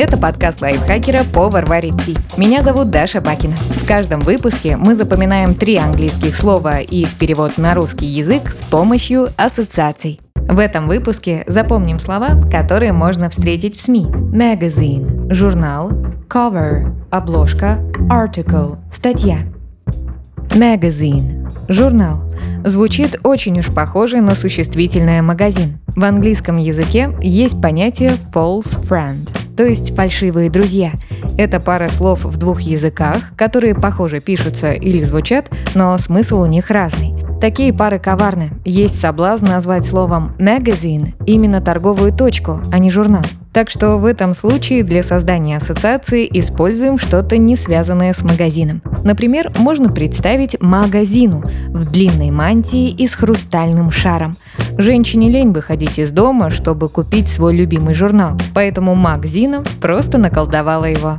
Это подкаст лайфхакера «Повар варит ти». Меня зовут Даша Бакина. В каждом выпуске мы запоминаем три английских слова и их перевод на русский язык с помощью ассоциаций. В этом выпуске запомним слова, которые можно встретить в СМИ. Magazine – журнал, cover – обложка, article – статья. Magazine – журнал. Звучит очень уж похоже на существительное «магазин». В английском языке есть понятие false friend, то есть фальшивые друзья. Это пара слов в двух языках, которые похоже пишутся или звучат, но смысл у них разный. Такие пары коварны. Есть соблазн назвать словом magazine именно торговую точку, а не журнал. Так что в этом случае для создания ассоциации используем что-то не связанное с магазином. Например, можно представить магазину в длинной мантии и с хрустальным шаром. Женщине лень выходить из дома, чтобы купить свой любимый журнал, поэтому магазина просто наколдовала его.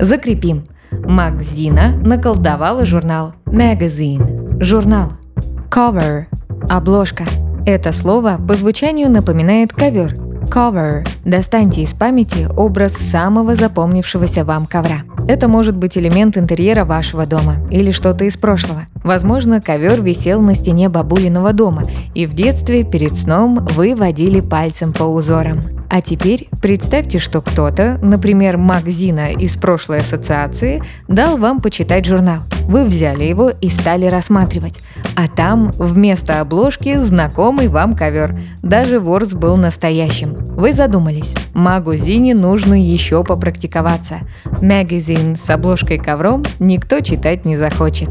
Закрепим. Магзина наколдовала журнал. Magazine – журнал. Cover – обложка. Это слово по звучанию напоминает ковер. Cover. Достаньте из памяти образ самого запомнившегося вам ковра. Это может быть элемент интерьера вашего дома или что-то из прошлого. Возможно, ковер висел на стене бабулиного дома, и в детстве перед сном вы водили пальцем по узорам. А теперь представьте, что кто-то, например, Макзина из прошлой ассоциации, дал вам почитать журнал. Вы взяли его и стали рассматривать. А там вместо обложки знакомый вам ковер. Даже ворс был настоящим. Вы задумались. Магу Зине нужно еще попрактиковаться. Магазин с обложкой ковром никто читать не захочет.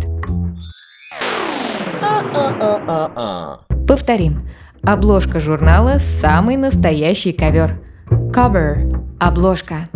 Повторим. Обложка журнала – самый настоящий ковер. Cover – обложка.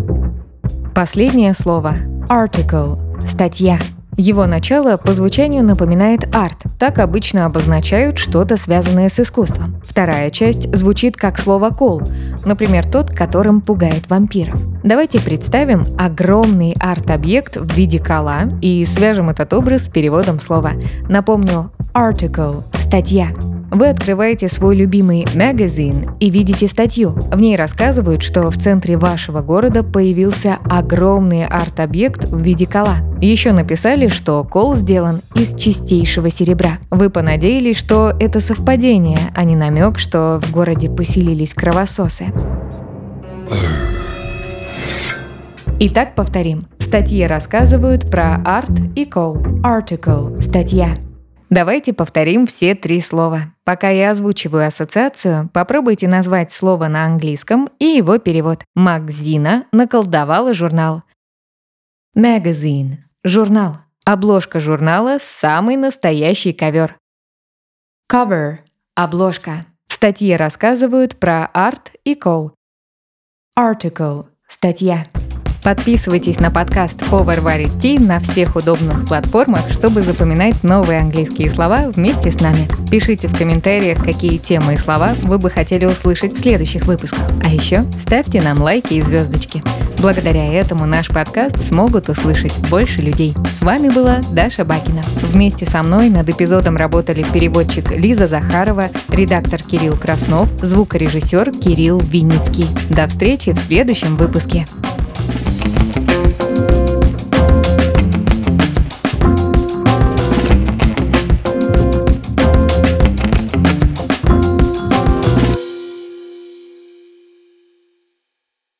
Последнее слово – article – статья. Его начало по звучанию напоминает арт. Так обычно обозначают что-то связанное с искусством. Вторая часть звучит как слово «кол», например, тот, которым пугает вампиров. Давайте представим огромный арт-объект в виде кола и свяжем этот образ с переводом слова. Напомню, article – статья. Вы открываете свой любимый магазин и видите статью. В ней рассказывают, что в центре вашего города появился огромный арт-объект в виде кола. Еще написали, что кол сделан из чистейшего серебра. Вы понадеялись, что это совпадение, а не намек, что в городе поселились кровососы. Итак, повторим. В статье рассказывают про арт и кол. Article – статья. Давайте повторим все три слова. Пока я озвучиваю ассоциацию, попробуйте назвать слово на английском и его перевод. Магзина наколдовала журнал. Magazine – журнал. Обложка журнала – самый настоящий ковер. Cover – обложка. В статье рассказывают про арт и кол. Article – статья. Подписывайтесь на подкаст «Повар варит ти» на всех удобных платформах, чтобы запоминать новые английские слова вместе с нами. Пишите в комментариях, какие темы и слова вы бы хотели услышать в следующих выпусках. А еще ставьте нам лайки и звездочки. Благодаря этому наш подкаст смогут услышать больше людей. С вами была Даша Бакина. Вместе со мной над эпизодом работали переводчик Лиза Захарова, редактор Кирилл Краснов, звукорежиссер Кирилл Винницкий. До встречи в следующем выпуске.